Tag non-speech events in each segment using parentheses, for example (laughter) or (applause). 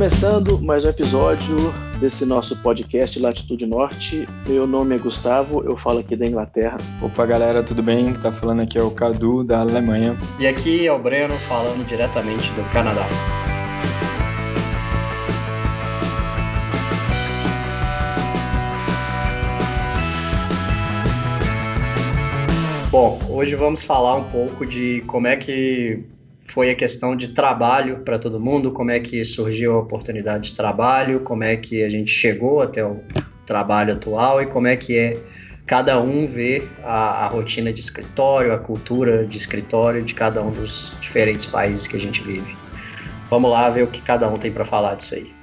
começando mais um episódio desse nosso podcast Latitude Norte. Meu nome é Gustavo, eu falo aqui da Inglaterra. Opa, galera, tudo bem? Tá falando aqui é o Cadu da Alemanha. E aqui é o Breno falando diretamente do Canadá. Bom, hoje vamos falar um pouco de como é que foi a questão de trabalho para todo mundo, como é que surgiu a oportunidade de trabalho, como é que a gente chegou até o trabalho atual e como é que é cada um vê a, a rotina de escritório, a cultura de escritório de cada um dos diferentes países que a gente vive. Vamos lá ver o que cada um tem para falar disso aí.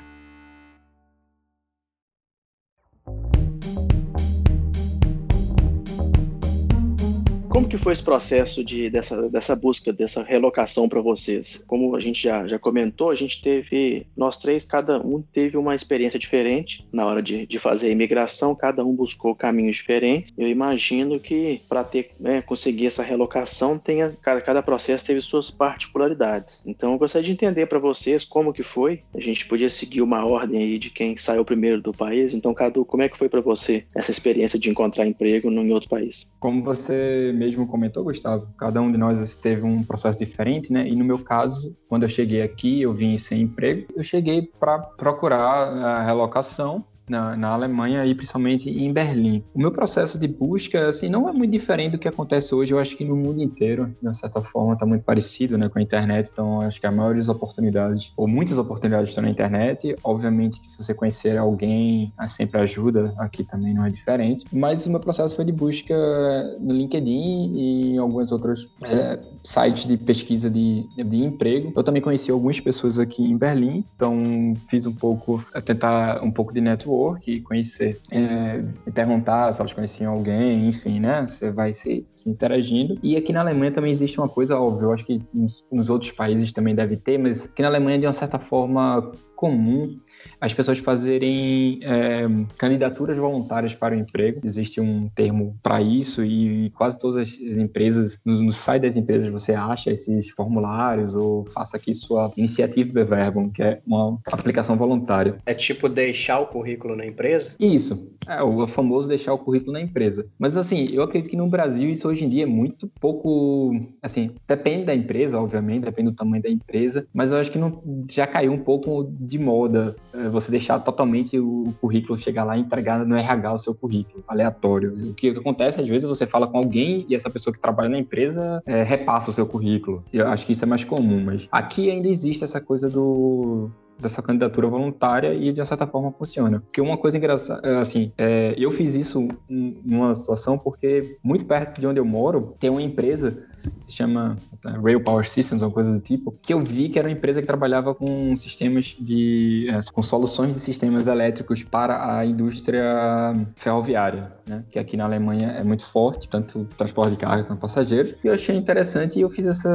Como que foi esse processo de, dessa, dessa busca, dessa relocação para vocês? Como a gente já, já comentou, a gente teve, nós três, cada um teve uma experiência diferente na hora de, de fazer a imigração, cada um buscou caminhos diferentes. Eu imagino que para ter né, conseguir essa relocação, tenha, cada, cada processo teve suas particularidades. Então eu gostaria de entender para vocês como que foi. A gente podia seguir uma ordem aí de quem saiu primeiro do país. Então, Cadu, como é que foi para você essa experiência de encontrar emprego em outro país? Como você mesmo mesmo comentou, Gustavo, cada um de nós teve um processo diferente, né? E no meu caso, quando eu cheguei aqui, eu vim sem emprego, eu cheguei para procurar a relocação na, na, Alemanha e principalmente em Berlim. O meu processo de busca, assim, não é muito diferente do que acontece hoje, eu acho que no mundo inteiro, de certa forma, está muito parecido, né, com a internet, então acho que a maioria das oportunidades, ou muitas oportunidades estão na internet, obviamente que se você conhecer alguém, sempre ajuda, aqui também não é diferente, mas o meu processo foi de busca no LinkedIn e em alguns outros é, sites de pesquisa de, de emprego. Eu também conheci algumas pessoas aqui em Berlim, então fiz um pouco, tentar um pouco de network network, conhecer, é, perguntar se elas conheciam alguém, enfim, né? Você vai se, se, interagindo. E aqui na Alemanha também existe uma coisa óbvia, eu acho que nos, nos outros países também deve ter, mas aqui na Alemanha, de uma certa forma, comum as pessoas fazerem é, candidaturas voluntárias para o emprego. Existe um termo para isso e quase todas as empresas, no, no, site das empresas você acha esses formulários ou faça aqui sua iniciativa Bewerbung, que é uma aplicação voluntária. É tipo deixar o currículo na empresa? Isso. É o famoso deixar o currículo na empresa. Mas assim, eu acredito que no Brasil isso hoje em dia é muito pouco, assim, depende da empresa, obviamente, depende do tamanho da empresa, mas eu acho que não já caiu um pouco de moda é, você deixar totalmente o currículo chegar lá e entregar no RH o seu currículo, aleatório. O que acontece, às vezes, você fala com alguém e essa pessoa que trabalha na empresa é, repassa o seu currículo. Eu acho que isso é mais comum, mas aqui ainda existe essa coisa do dessa candidatura voluntária e de certa forma funciona. Porque uma coisa engraçada, é, assim, é, eu fiz isso numa situação porque muito perto de onde eu moro tem uma empresa se chama é, Rail Power Systems, uma coisa do tipo, que eu vi que era uma empresa que trabalhava com sistemas de. É, com soluções de sistemas elétricos para a indústria ferroviária, né? Que aqui na Alemanha é muito forte, tanto transporte de carga quanto passageiros. E eu achei interessante e eu fiz essa.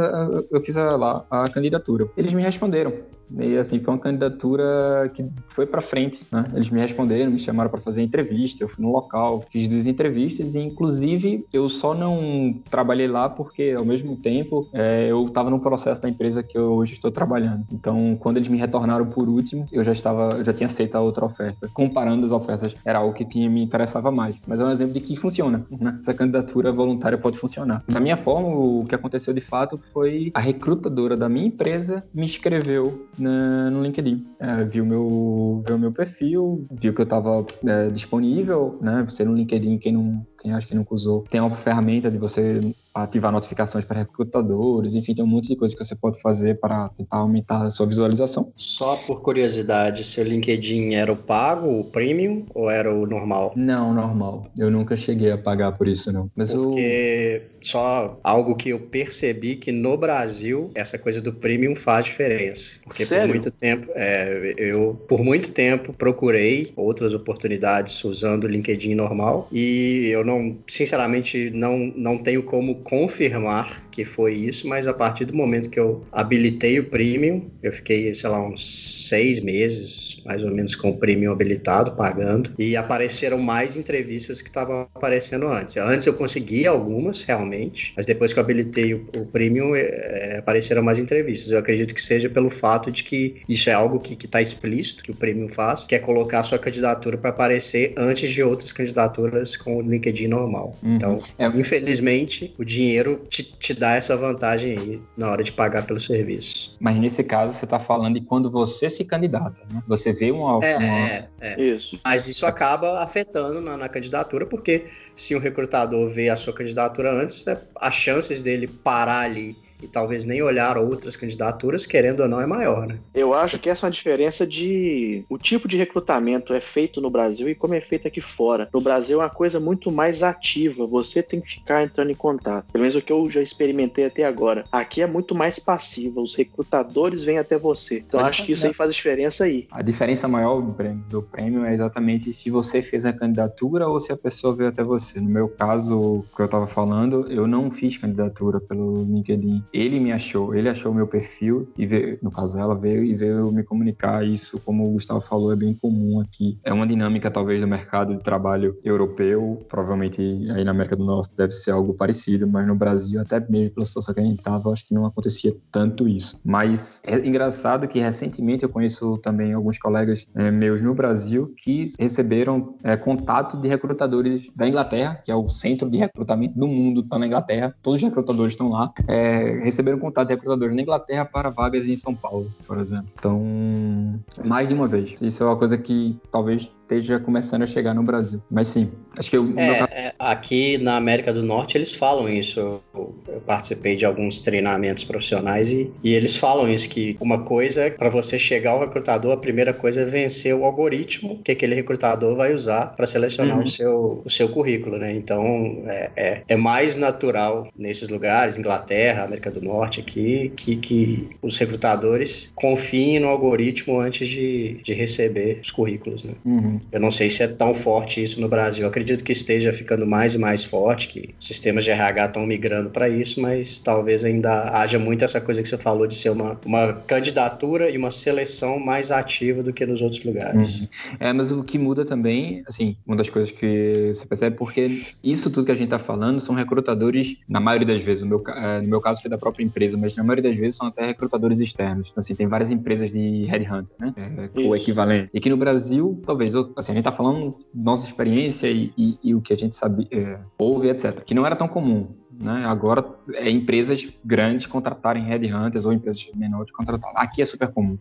Eu fiz a, lá a candidatura. Eles me responderam. E assim, foi uma candidatura que foi para frente, né? Eles me responderam, me chamaram para fazer entrevista, eu fui no local, fiz duas entrevistas e inclusive eu só não trabalhei lá porque ao mesmo tempo é, eu estava no processo da empresa que eu hoje estou trabalhando. Então, quando eles me retornaram por último, eu já estava, eu já tinha aceito a outra oferta. Comparando as ofertas, era algo que tinha, me interessava mais. Mas é um exemplo de que funciona, né? Essa candidatura voluntária pode funcionar. Da minha forma, o que aconteceu de fato foi a recrutadora da minha empresa me escreveu na, no LinkedIn. É, viu meu, viu meu perfil, viu que eu estava é, disponível, né? Você no LinkedIn, quem não, quem acha que nunca usou, tem uma ferramenta de você ativar notificações para recrutadores, enfim, tem um monte de coisa que você pode fazer para tentar aumentar a sua visualização. Só por curiosidade, seu LinkedIn era o pago, o premium ou era o normal? Não, normal. Eu nunca cheguei a pagar por isso, não. Mas Porque eu... só algo que eu percebi que no Brasil essa coisa do premium faz diferença. Porque Sério? por muito tempo, é, eu por muito tempo procurei outras oportunidades usando o LinkedIn normal e eu não, sinceramente, não, não tenho como confirmar que foi isso, mas a partir do momento que eu habilitei o Premium, eu fiquei, sei lá, uns seis meses, mais ou menos, com o Premium habilitado, pagando, e apareceram mais entrevistas que estavam aparecendo antes. Antes eu conseguia algumas, realmente, mas depois que eu habilitei o, o Premium, é, apareceram mais entrevistas. Eu acredito que seja pelo fato de que isso é algo que está explícito, que o Premium faz, que é colocar a sua candidatura para aparecer antes de outras candidaturas com o LinkedIn normal. Uhum. Então, é. infelizmente, o dinheiro te, te dá essa vantagem aí na hora de pagar pelo serviço. Mas nesse caso, você está falando de quando você se candidata, né? Você vê uma... É, uma... é, é. Isso. Mas isso acaba afetando na, na, candidatura, porque se um recrutador vê a sua candidatura antes, né, as chances dele parar ali e talvez nem olhar outras candidaturas, querendo ou não, é maior, né? Eu acho que essa é uma diferença de o tipo de recrutamento é feito no Brasil e como é feito aqui fora. No Brasil é uma coisa muito mais ativa, você tem que ficar entrando em contato. Pelo menos o que eu já experimentei até agora. Aqui é muito mais passiva, os recrutadores vêm até você. Então Mas acho que isso aí faz diferença aí. A diferença maior do prêmio, do prêmio é exatamente se você fez a candidatura ou se a pessoa veio até você. No meu caso, que eu estava falando, eu não fiz candidatura pelo LinkedIn ele me achou, ele achou meu perfil e veio, no caso ela veio e veio me comunicar isso, como o Gustavo falou, é bem comum aqui. É uma dinâmica talvez do mercado de trabalho europeu, provavelmente aí na América do Norte deve ser algo parecido, mas no Brasil, até mesmo pela situação que a gente estava, acho que não acontecia tanto isso. Mas é engraçado que recentemente eu conheço também alguns colegas é, meus no Brasil que receberam é, contato de recrutadores da Inglaterra, que é o centro de recrutamento do mundo, está na Inglaterra, todos os recrutadores estão lá. É, receberam contato de recrutadores na Inglaterra para vagas em São Paulo, por exemplo. Então, mais de uma vez. Isso é uma coisa que talvez esteja começando a chegar no Brasil. Mas sim, acho que eu, é, é, aqui na América do Norte eles falam isso. Eu, eu participei de alguns treinamentos profissionais e, e eles falam isso que uma coisa para você chegar ao recrutador, a primeira coisa é vencer o algoritmo que aquele recrutador vai usar para selecionar uhum. o, seu, o seu currículo, né? Então é, é, é, mais natural nesses lugares, Inglaterra, América do Norte aqui, que, que os recrutadores confiem no algoritmo antes de, de receber os currículos, né? Uhum. Eu não sei se é tão forte isso no Brasil. Eu acredito que esteja ficando mais e mais forte, que sistemas de RH estão migrando para isso, mas talvez ainda haja muito essa coisa que você falou de ser uma, uma candidatura e uma seleção mais ativa do que nos outros lugares. Uhum. É, mas o que muda também, assim, uma das coisas que você percebe, porque isso tudo que a gente está falando são recrutadores, na maioria das vezes, no meu, é, no meu caso foi da própria empresa, mas na maioria das vezes são até recrutadores externos. Então, assim, tem várias empresas de headhunter, né? É, o equivalente. E que no Brasil, talvez, assim, a gente tá falando nossa experiência e, e, e o que a gente sabe, é, ouve, etc. Que não era tão comum. Né? Agora, é empresas grandes contratarem headhunters ou empresas menores contratarem. Aqui é super comum.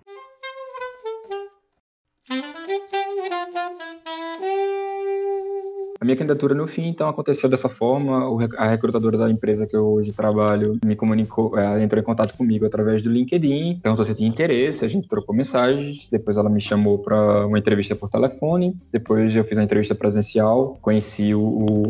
A minha candidatura no fim, então, aconteceu dessa forma. A recrutadora da empresa que eu hoje trabalho me comunicou, ela entrou em contato comigo através do LinkedIn, perguntou se tinha interesse, a gente trocou mensagens, depois ela me chamou para uma entrevista por telefone, depois eu fiz a entrevista presencial, conheci o, o,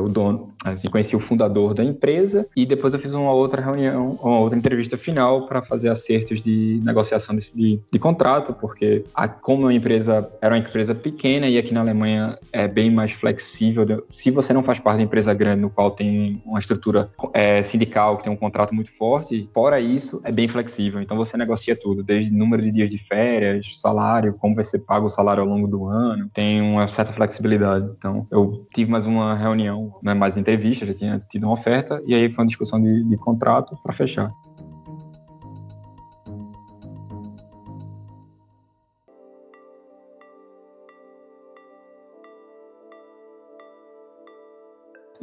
o dono, assim, conheci o fundador da empresa e depois eu fiz uma outra reunião, uma outra entrevista final para fazer acertos de negociação de, de, de contrato, porque a, como a empresa era uma empresa pequena e aqui na Alemanha é bem mais flexível flexível. Se você não faz parte de empresa grande no qual tem uma estrutura é, sindical, que tem um contrato muito forte, fora isso, é bem flexível. Então você negocia tudo, desde número de dias de férias, salário, como vai ser pago o salário ao longo do ano. Tem uma certa flexibilidade. Então eu tive mais uma reunião, né, mais entrevista, já tinha tido uma oferta, e aí foi uma discussão de, de contrato para fechar.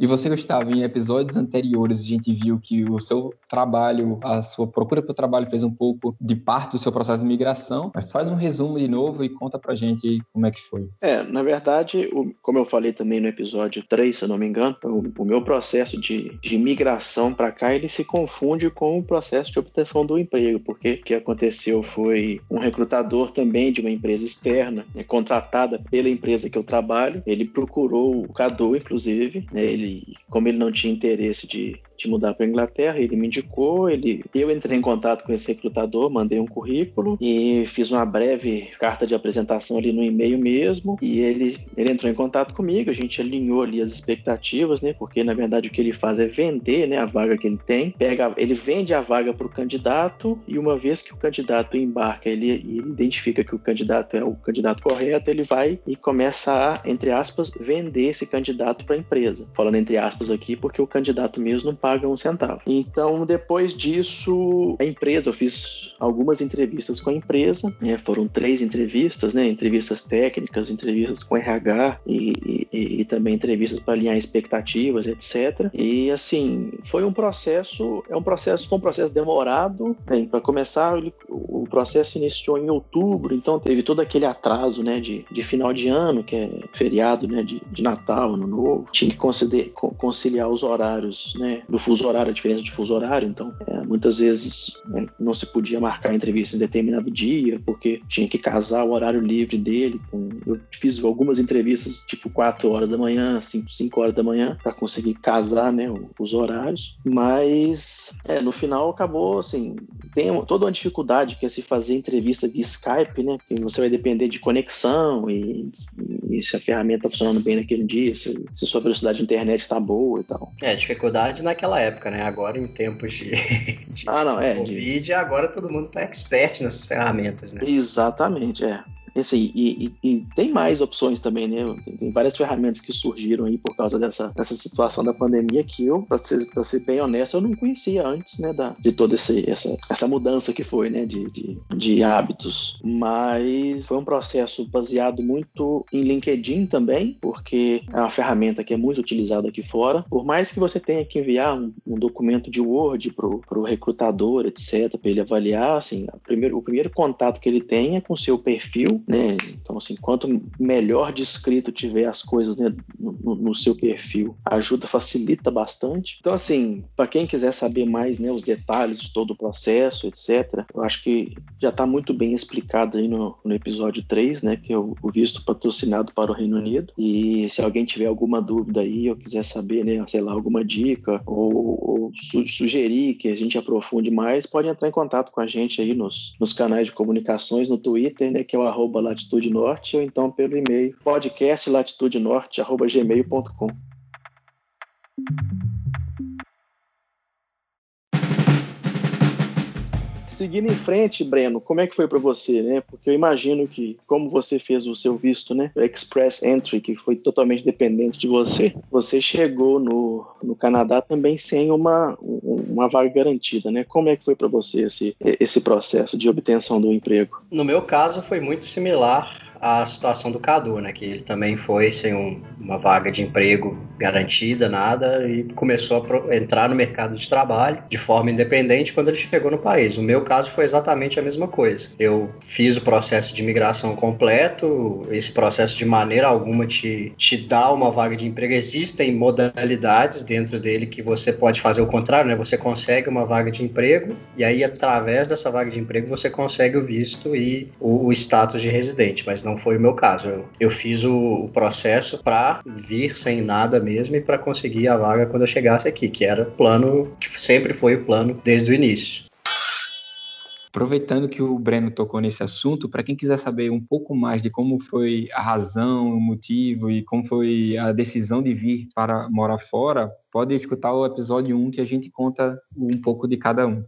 E você, Gustavo, em episódios anteriores a gente viu que o seu trabalho, a sua procura pelo trabalho fez um pouco de parte do seu processo de migração. Mas faz um resumo de novo e conta pra gente como é que foi. É, na verdade, o, como eu falei também no episódio 3, se eu não me engano, o, o meu processo de, de migração para cá, ele se confunde com o processo de obtenção do emprego, porque o que aconteceu foi um recrutador também de uma empresa externa, né, contratada pela empresa que eu trabalho, ele procurou o Cadu, inclusive, né, ele como ele não tinha interesse de, mudar para Inglaterra, ele me indicou, ele, eu entrei em contato com esse recrutador, mandei um currículo e fiz uma breve carta de apresentação ali no e-mail mesmo, e ele, ele entrou em contato comigo, a gente alinhou ali as expectativas, né? Porque na verdade o que ele faz é vender, né, a vaga que ele tem, pega, ele vende a vaga para o candidato e uma vez que o candidato embarca, ele, ele identifica que o candidato é o candidato correto, ele vai e começa a, entre aspas, vender esse candidato para a empresa. Falando entre aspas aqui, porque o candidato mesmo não paga um centavo. Então, depois disso, a empresa, eu fiz algumas entrevistas com a empresa, né, foram três entrevistas, né, entrevistas técnicas, entrevistas com RH e, e, e também entrevistas para alinhar expectativas, etc. E assim, foi um processo, é um processo, foi um processo demorado. Para começar, o processo iniciou em outubro, então teve todo aquele atraso, né, de, de final de ano, que é feriado, né, de, de Natal, Ano Novo. Tinha que conciliar os horários, né, do fuso horário, a diferença de fuso horário. Então, é, muitas vezes né, não se podia marcar entrevista em determinado dia, porque tinha que casar o horário livre dele. Com... Eu fiz algumas entrevistas, tipo 4 horas da manhã, 5, 5 horas da manhã, para conseguir casar, né, os horários. Mas, é, no final acabou, assim, tem toda uma dificuldade que é se fazer entrevista via Skype, né, porque você vai depender de conexão e, e se a ferramenta está funcionando bem naquele dia, se, se sua velocidade de internet está boa e tal. É, dificuldade naquela época, né? Agora em tempos de, de ah, não, é, Covid, de... agora todo mundo está expert nessas ferramentas, né? Exatamente, é. Assim, e, e, e, tem mais opções também, né? Tem, várias ferramentas que surgiram aí por causa dessa, dessa situação da pandemia que eu, para ser, ser bem honesto, eu não conhecia antes, né? Da, de toda essa, essa mudança que foi, né? De, de, de hábitos. Mas foi um processo baseado muito em LinkedIn também, porque é uma ferramenta que é muito utilizada aqui fora. Por mais que você tenha que enviar um, um documento de Word para o recrutador, etc., para ele avaliar, assim, primeiro, o primeiro contato que ele tem é com o seu perfil né? Então, assim, quanto melhor descrito tiver as coisas né, no, no, seu perfil, ajuda, facilita bastante. Então, assim, para quem quiser saber mais, né, os detalhes de todo o processo, etc., eu acho que já está muito bem explicado aí no, no, episódio 3, né, que é o, visto patrocinado para o Reino Unido. E se alguém tiver alguma dúvida aí, ou quiser saber, né, sei lá, alguma dica, ou, ou su sugerir que a gente aprofunde mais, pode entrar em contato com a gente aí nos, nos canais de comunicações, no Twitter, né, que é o arroba latitude norte ou então pelo e-mail podcastlatitudenorte.gmail.com. Seguindo em frente, Breno, como é que foi para você, né? Porque eu imagino que, como você fez o seu visto, né? Express Entry, que foi totalmente dependente de você, você chegou no, no Canadá também sem uma, uma vaga garantida, né? Como é que foi para você esse, esse processo de obtenção do emprego? No meu caso, foi muito similar a situação do Cadu, né? Que ele também foi sem um, uma vaga de emprego garantida, nada, e começou a entrar no mercado de trabalho de forma independente quando ele chegou no país. O meu caso foi exatamente a mesma coisa. Eu fiz o processo de imigração completo, esse processo de maneira alguma te, te dá uma vaga de emprego. Existem modalidades dentro dele que você pode fazer o contrário, né? Você consegue uma vaga de emprego e aí, através dessa vaga de emprego, você consegue o visto e o, o status de residente, mas não não foi o meu caso. Eu, eu fiz o, o processo para vir sem nada mesmo e para conseguir a vaga quando eu chegasse aqui, que era o plano, que sempre foi o plano desde o início. Aproveitando que o Breno tocou nesse assunto, para quem quiser saber um pouco mais de como foi a razão, o motivo e como foi a decisão de vir para morar fora, pode escutar o episódio 1 que a gente conta um pouco de cada um.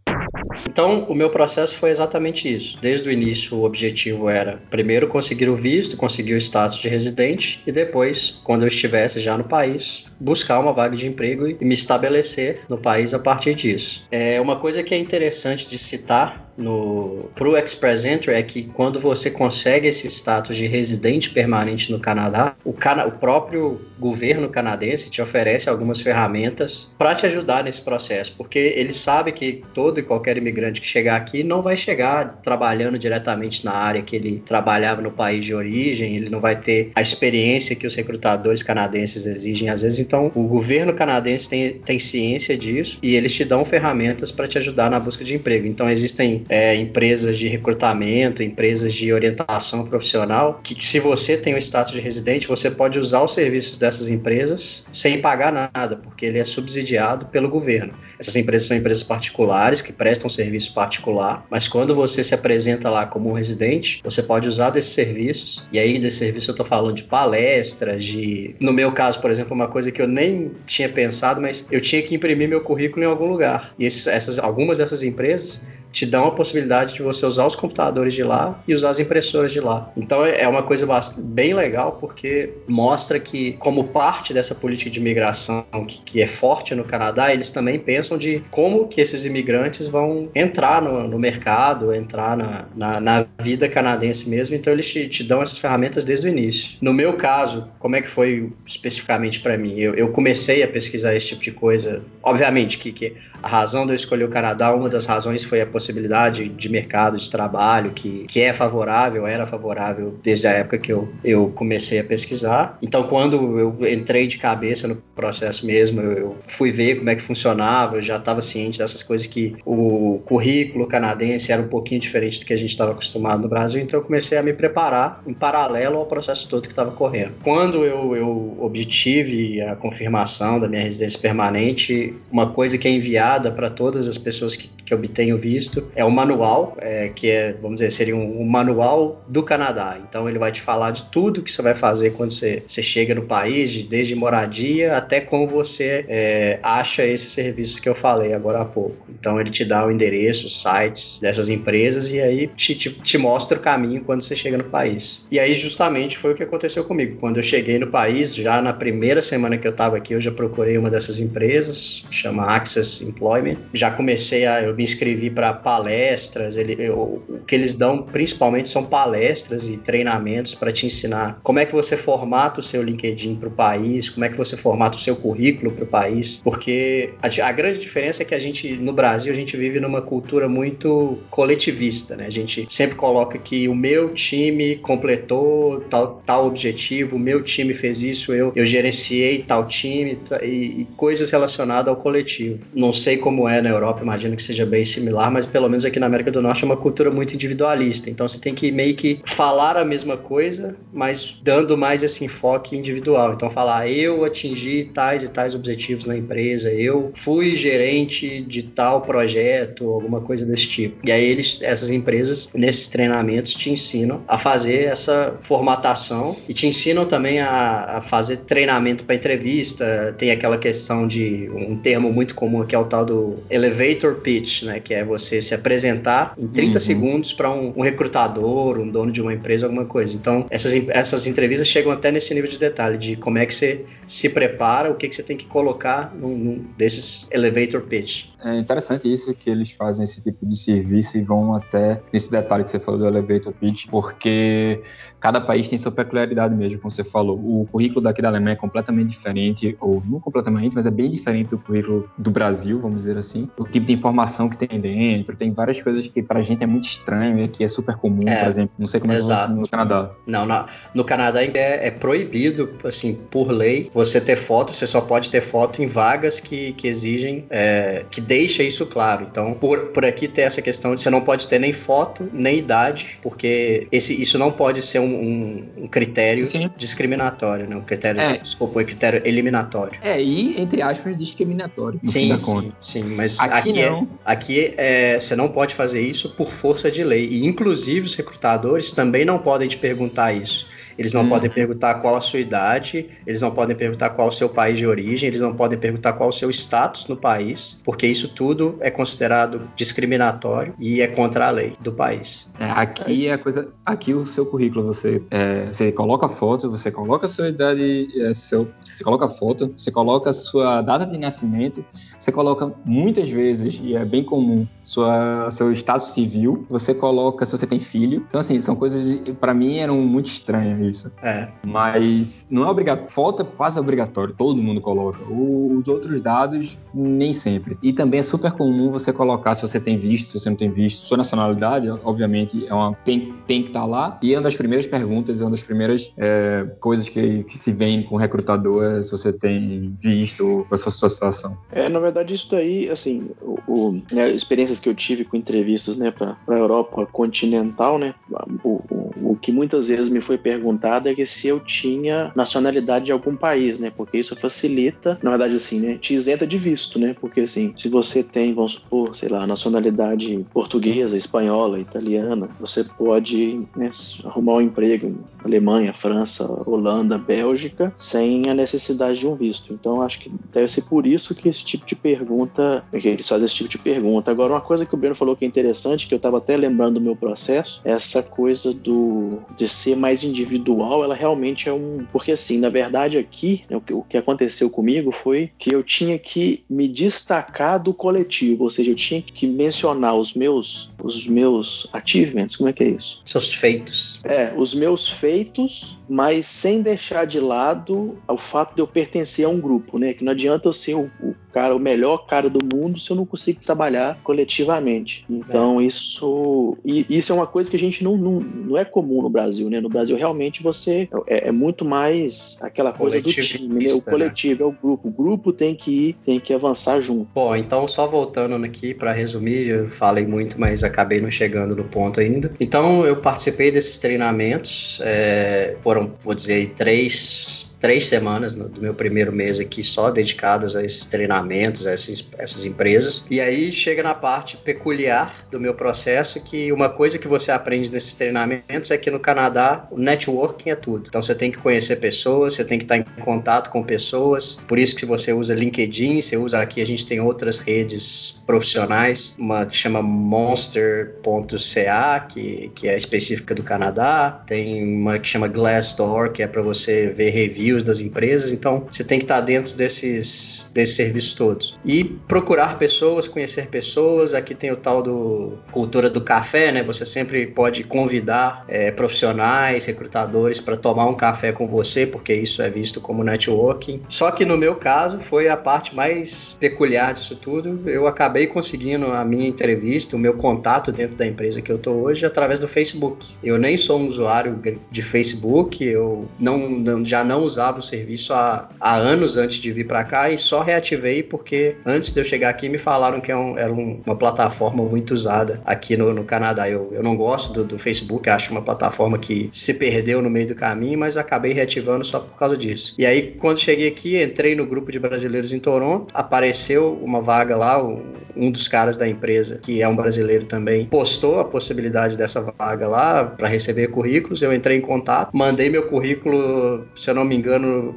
Então, o meu processo foi exatamente isso. Desde o início, o objetivo era primeiro conseguir o visto, conseguir o status de residente e depois, quando eu estivesse já no país, buscar uma vaga de emprego e me estabelecer no país a partir disso. É uma coisa que é interessante de citar no pro Express Entry é que quando você consegue esse status de residente permanente no Canadá, o, cana o próprio governo canadense te oferece algumas ferramentas para te ajudar nesse processo, porque ele sabe que todo e qualquer imigrante que chegar aqui não vai chegar trabalhando diretamente na área que ele trabalhava no país de origem, ele não vai ter a experiência que os recrutadores canadenses exigem às vezes. Então, o governo canadense tem, tem ciência disso e eles te dão ferramentas para te ajudar na busca de emprego. Então, existem é, empresas de recrutamento, empresas de orientação profissional, que, que se você tem o status de residente, você pode usar os serviços dessas empresas sem pagar nada, porque ele é subsidiado pelo governo. Essas empresas são empresas particulares que prestam serviço particular, mas quando você se apresenta lá como um residente, você pode usar desses serviços, e aí desse serviço eu estou falando de palestras, de. No meu caso, por exemplo, uma coisa que eu nem tinha pensado, mas eu tinha que imprimir meu currículo em algum lugar. E esses, essas, algumas dessas empresas te dão a possibilidade de você usar os computadores de lá e usar as impressoras de lá. Então é, é uma coisa bem legal porque mostra que, como parte dessa política de imigração que, que é forte no Canadá, eles também pensam de como que esses imigrantes vão entrar no, no mercado, entrar na, na, na, vida canadense mesmo. Então eles te, te, dão essas ferramentas desde o início. No meu caso, como é que foi especificamente para mim? Eu, eu, comecei a pesquisar esse tipo de coisa. Obviamente que, que a razão de eu escolher o Canadá, uma das razões foi a possibilidade de mercado de trabalho que, que é favorável, era favorável desde a época que eu, eu comecei a pesquisar. Então, quando eu entrei de cabeça no processo mesmo, eu, eu fui ver como é que funcionava, eu já estava ciente dessas coisas que o currículo canadense era um pouquinho diferente do que a gente estava acostumado no Brasil, então eu comecei a me preparar em paralelo ao processo todo que estava correndo. Quando eu, eu obtive a confirmação da minha residência permanente, uma coisa que é enviada para todas as pessoas que, que obtêm o visto é o manual, é, que é, vamos dizer, seria um, um, manual do Canadá. Então ele vai te falar de tudo que você vai fazer quando você, você chega no país, de, desde moradia até como você é, acha esses serviços que eu falei agora há pouco. Então ele te dá o endereço, os sites dessas empresas e aí te, te, te mostra o caminho quando você chega no país. E aí justamente foi o que aconteceu comigo. Quando eu cheguei no país, já na primeira semana que eu estava aqui, eu já procurei uma dessas empresas, chama Access Employment. Já comecei a, eu me inscrevi para palestras, ele, o, que eles dão principalmente são palestras e treinamentos para te ensinar como é que você formata o seu LinkedIn para o país, como é que você formata o seu currículo para o país, porque a, a, grande diferença é que a gente, no Brasil, a gente vive numa cultura muito coletivista, né? A gente sempre coloca que o meu time completou tal, tal objetivo, o meu time fez isso, eu, eu gerenciei tal time e, e coisas relacionadas ao coletivo. Não sei como é na Europa, imagino que seja bem similar, mas pelo menos aqui na América do Norte, é uma cultura muito individualista. Então você tem que meio que falar a mesma coisa, mas dando mais esse enfoque individual. Então falar, eu atingi tais e tais objetivos na empresa, eu fui gerente de tal projeto, alguma coisa desse tipo. E aí eles, essas empresas, nesses treinamentos, te ensinam a fazer essa formatação e te ensinam também a, a fazer treinamento para entrevista. Tem aquela questão de um termo muito comum que é o tal do elevator pitch, né? Que é você se apresentar em 30 uhum. segundos para um, um, recrutador, um dono de uma empresa, alguma coisa. Então, essas, essas entrevistas chegam até nesse nível de detalhe, de como é que você se prepara, o que, que você tem que colocar num, num desses elevator pitch. É interessante isso que eles fazem esse tipo de serviço e vão até nesse detalhe que você falou do elevator pitch, porque cada país tem sua peculiaridade mesmo, como você falou. O currículo daqui da Alemanha é completamente diferente, ou não completamente, mas é bem diferente do currículo do Brasil, vamos dizer assim. O tipo de informação que tem dentro, tem várias coisas que pra gente é muito estranho e que é super comum, é, por exemplo. Não sei como exato. é no Canadá. Não, no, no Canadá é, é, proibido, assim, por lei, você ter foto, você só pode ter foto em vagas que, que exigem, é, que deixa isso claro. Então, por, por aqui tem essa questão de você não pode ter nem foto, nem idade, porque esse, isso não pode ser um, um, um critério Sim. discriminatório, né? Um critério, é. desculpa, critério eliminatório. É, e entre aspas, discriminatório. sim, sim, sim, mas aqui, aqui é, aqui é, você não pode fazer isso por força de lei. E inclusive os recrutadores também não podem te perguntar isso. Eles não hum. podem perguntar qual a sua idade, eles não podem perguntar qual o seu país de origem, eles não podem perguntar qual o seu status no país, porque isso tudo é considerado discriminatório e é contra a lei do país. É, aqui é a coisa. Aqui o seu currículo, você, é, você coloca foto, você coloca a sua idade, é, seu, você coloca foto, você coloca a sua data de nascimento, você coloca muitas vezes, e é bem comum, sua, seu status civil, você coloca se você tem filho. Então, assim, são coisas para mim eram muito estranhas isso. É. Mas não é obrigatório. Falta quase obrigatório, todo mundo coloca. Os outros dados, nem sempre. E também é super comum você colocar se você tem visto, se você não tem visto. Sua nacionalidade, obviamente, é uma, tem, tem que estar tá lá. E é uma das primeiras perguntas, é uma das primeiras é, coisas que, que se vem com o recrutador é se você tem visto a sua situação. É, na verdade, isso daí, assim, o, o né, experiências que eu tive com entrevistas, né, para a Europa continental, né, o, o, o que muitas vezes me foi perguntado é que se eu tinha nacionalidade de algum país, né, porque isso facilita, na verdade, assim, né, te isenta de visto, né, porque assim, se você tem, vamos supor, sei lá, nacionalidade portuguesa, espanhola, italiana, você pode né, arrumar um emprego em Alemanha, França, Holanda, Bélgica, sem a necessidade de um visto. Então, acho que deve ser por isso que esse tipo de pergunta, que eles fazem esse tipo de pergunta. Agora, uma coisa que o Breno falou que é interessante, que eu estava até lembrando do meu processo, é essa coisa do de ser mais individual, ela realmente é um. Porque, assim, na verdade, aqui, né, o, que, o que aconteceu comigo foi que eu tinha que me destacar do coletivo, ou seja, eu tinha que mencionar os meus, os meus achievements, como é que é isso? Seus feitos. É, os meus feitos, mas sem deixar de lado o fato de eu pertencer a um grupo, né? Que não adianta eu ser o, o cara, o melhor cara do mundo se eu não consigo trabalhar coletivamente. Então, é. isso e isso é uma coisa que a gente não, não, não é comum no Brasil, né? No Brasil, realmente, você é, é muito mais aquela coisa do time, né? O coletivo, né? é o grupo. O grupo tem que ir, tem que avançar junto. Bom, então, só voltando aqui para resumir, eu falei muito, mas acabei não chegando no ponto ainda. Então, eu participei desses treinamentos, é, foram, vou dizer, três três semanas no, do meu primeiro mês aqui só dedicadas a esses treinamentos, a esses, essas empresas. E aí chega na parte peculiar do meu processo que uma coisa que você aprende nesses treinamentos é que no Canadá o networking é tudo. Então você tem que conhecer pessoas, você tem que estar em contato com pessoas. Por isso que você usa LinkedIn, você usa aqui a gente tem outras redes profissionais, uma que chama monster.ca, que, que é específica do Canadá, tem uma que chama Glassdoor, que é para você ver reviews reviews das empresas, então você tem que estar dentro desses, desses serviços todos. E procurar pessoas, conhecer pessoas, aqui tem o tal do cultura do café, né? Você sempre pode convidar é, profissionais, recrutadores para tomar um café com você, porque isso é visto como networking. Só que no meu caso foi a parte mais peculiar disso tudo. Eu acabei conseguindo a minha entrevista, o meu contato dentro da empresa que eu estou hoje através do Facebook. Eu nem sou um usuário de Facebook, eu não, não já não usava o serviço há, há anos antes de vir para cá e só reativei porque antes de eu chegar aqui me falaram que é um, era um, uma plataforma muito usada aqui no, no Canadá. Eu, eu não gosto do, do Facebook, acho uma plataforma que se perdeu no meio do caminho, mas acabei reativando só por causa disso. E aí, quando cheguei aqui, entrei no grupo de brasileiros em Toronto, apareceu uma vaga lá, um dos caras da empresa, que é um brasileiro também, postou a possibilidade dessa vaga lá para receber currículos. Eu entrei em contato, mandei meu currículo, se eu não me engano,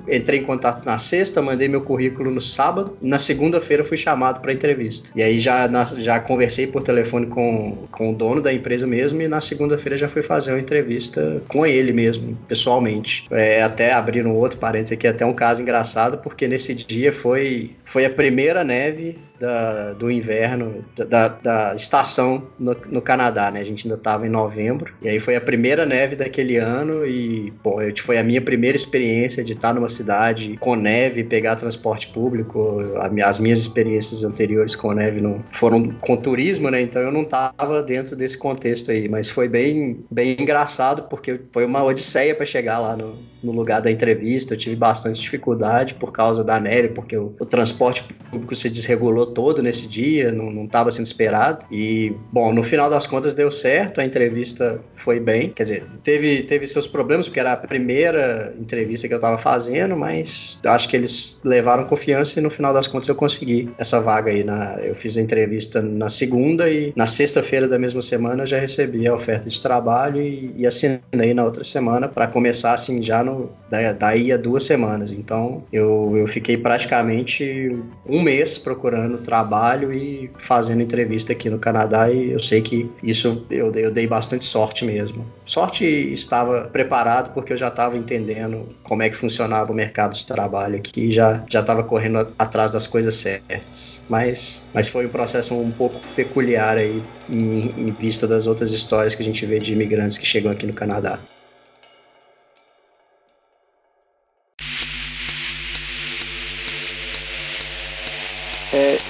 entrei em contato na sexta, mandei meu currículo no sábado. Na segunda-feira fui chamado para entrevista. E aí já, na, já conversei por telefone com, com o dono da empresa mesmo e na segunda-feira já fui fazer uma entrevista com ele mesmo, pessoalmente. É, até abrir um outro parênteses aqui, até um caso engraçado, porque nesse dia foi, foi a primeira neve da, do inverno, da, da estação no, no, Canadá, né? A gente ainda estava em novembro. E aí foi a primeira neve daquele ano e, bom, foi a minha primeira experiência de estar numa cidade com neve, pegar transporte público. As minhas experiências anteriores com neve não foram com turismo, né? Então eu não estava dentro desse contexto aí, mas foi bem, bem engraçado porque foi uma odisseia para chegar lá no, no lugar da entrevista. Eu tive bastante dificuldade por causa da neve, porque o, o transporte público se desregulou todo nesse dia, não estava sendo esperado. E, bom, no final das contas deu certo, a entrevista foi bem. Quer dizer, teve, teve seus problemas, porque era a primeira entrevista que eu estava fazendo, mas acho que eles levaram confiança e no final das contas eu consegui essa vaga aí. Na, eu fiz a entrevista na segunda e na sexta-feira da mesma semana eu já recebi a oferta de trabalho e, e assinei na outra semana para começar assim já no, daí a duas semanas. Então eu, eu fiquei praticamente um mês procurando trabalho e fazendo entrevista aqui no Canadá e eu sei que isso eu, eu dei bastante sorte mesmo. Sorte estava preparado porque eu já estava entendendo como é que funcionava o mercado de trabalho aqui e já já estava correndo atrás das coisas certas. Mas mas foi um processo um pouco peculiar aí em, em vista das outras histórias que a gente vê de imigrantes que chegam aqui no Canadá.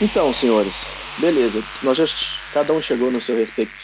Então, senhores, beleza. Nós já cada um chegou no seu respectivo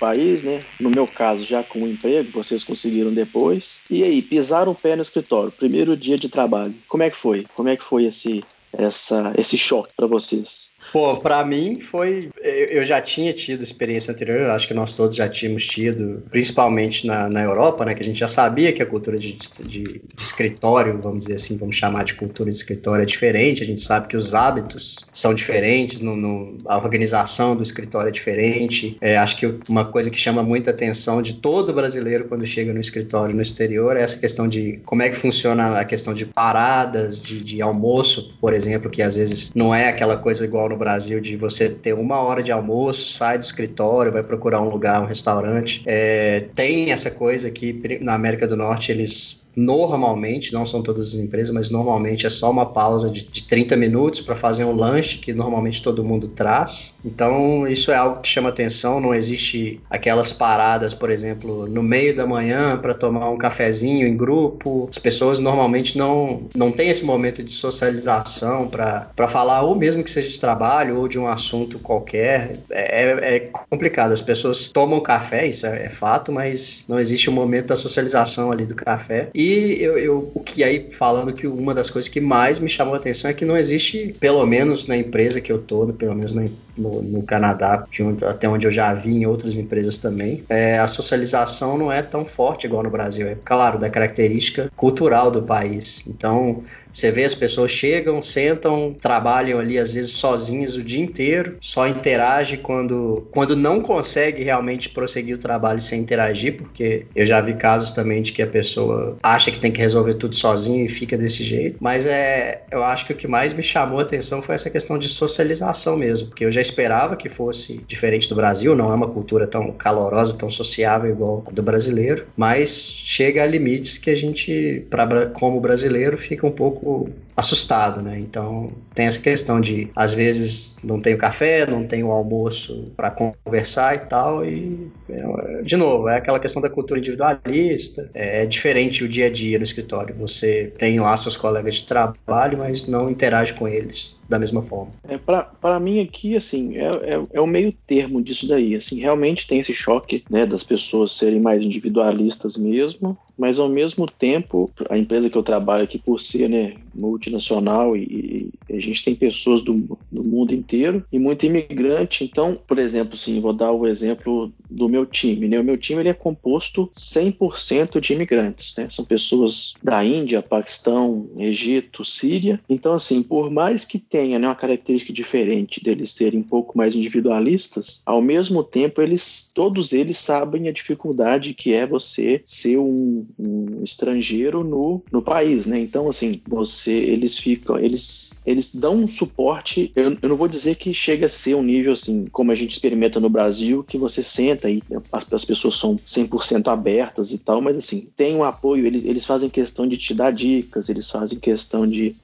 país, né? No meu caso, já com o emprego, vocês conseguiram depois. E aí, pisaram o pé no escritório, primeiro dia de trabalho. Como é que foi? Como é que foi esse essa esse choque para vocês? Pô, pra mim foi. Eu já tinha tido experiência anterior, acho que nós todos já tínhamos tido, principalmente na, na Europa, né? Que a gente já sabia que a cultura de, de, de, escritório, vamos dizer assim, vamos chamar de cultura de escritório, é diferente. A gente sabe que os hábitos são diferentes, no, no a organização do escritório é diferente. É, acho que uma coisa que chama muita atenção de todo brasileiro quando chega no escritório no exterior é essa questão de como é que funciona a questão de paradas, de, de almoço, por exemplo, que às vezes não é aquela coisa igual no Brasil de você ter uma hora de almoço, sai do escritório, vai procurar um lugar, um restaurante. É, tem essa coisa que na América do Norte eles normalmente, não são todas as empresas, mas normalmente é só uma pausa de, de 30 minutos para fazer um lanche que normalmente todo mundo traz. Então, isso é algo que chama atenção. Não existe aquelas paradas, por exemplo, no meio da manhã para tomar um cafezinho em grupo. As pessoas normalmente não, não têm esse momento de socialização para falar, ou mesmo que seja de trabalho ou de um assunto qualquer. É, é, é complicado. As pessoas tomam café, isso é, é fato, mas não existe o um momento da socialização ali do café. E eu, eu, o que aí, falando que uma das coisas que mais me chamou a atenção é que não existe, pelo menos na empresa que eu tô, pelo menos no, no, no Canadá, onde, até onde eu já vi em outras empresas também, é, a socialização não é tão forte igual no Brasil. É claro, da característica cultural do país. Então, você vê as pessoas chegam, sentam, trabalham ali às vezes sozinhas o dia inteiro, só interage quando, quando não consegue realmente prosseguir o trabalho sem interagir, porque eu já vi casos também de que a pessoa acha que tem que resolver tudo sozinho e fica desse jeito. Mas é, eu acho que o que mais me chamou a atenção foi essa questão de socialização mesmo, porque eu já esperava que fosse diferente do Brasil, não é uma cultura tão calorosa, tão sociável igual a do brasileiro, mas chega a limites que a gente, pra, como brasileiro, fica um pouco pouco assustado, né? Então tem essa questão de às vezes não tem o café, não tem o almoço para conversar e tal e é, de novo é aquela questão da cultura individualista. É, é diferente o dia a dia no escritório. Você tem lá seus colegas de trabalho, mas não interage com eles da mesma forma. É, para mim aqui, assim, é, é, é, o meio termo disso daí, assim, realmente tem esse choque, né, das pessoas serem mais individualistas mesmo, mas ao mesmo tempo, a empresa que eu trabalho aqui, por ser né, multinacional e, e a gente tem pessoas do, do, mundo inteiro e muito imigrante, então, por exemplo, sim, vou dar o exemplo do meu time, né? O meu time ele é composto 100% de imigrantes, né? São pessoas da Índia, Paquistão, Egito, Síria. Então, assim, por mais que tenha né, uma característica diferente deles serem um pouco mais individualistas, ao mesmo tempo eles, todos eles sabem a dificuldade que é você ser um, um estrangeiro no, no país, né? Então, assim, você, eles ficam, eles, eles dão um suporte. Eu, eu não vou dizer que chega a ser um nível assim, como a gente experimenta no Brasil, que você senta e as, as pessoas são 100% abertas e tal, mas assim, tem um apoio, eles, eles fazem questão de te dar dicas, eles fazem questão de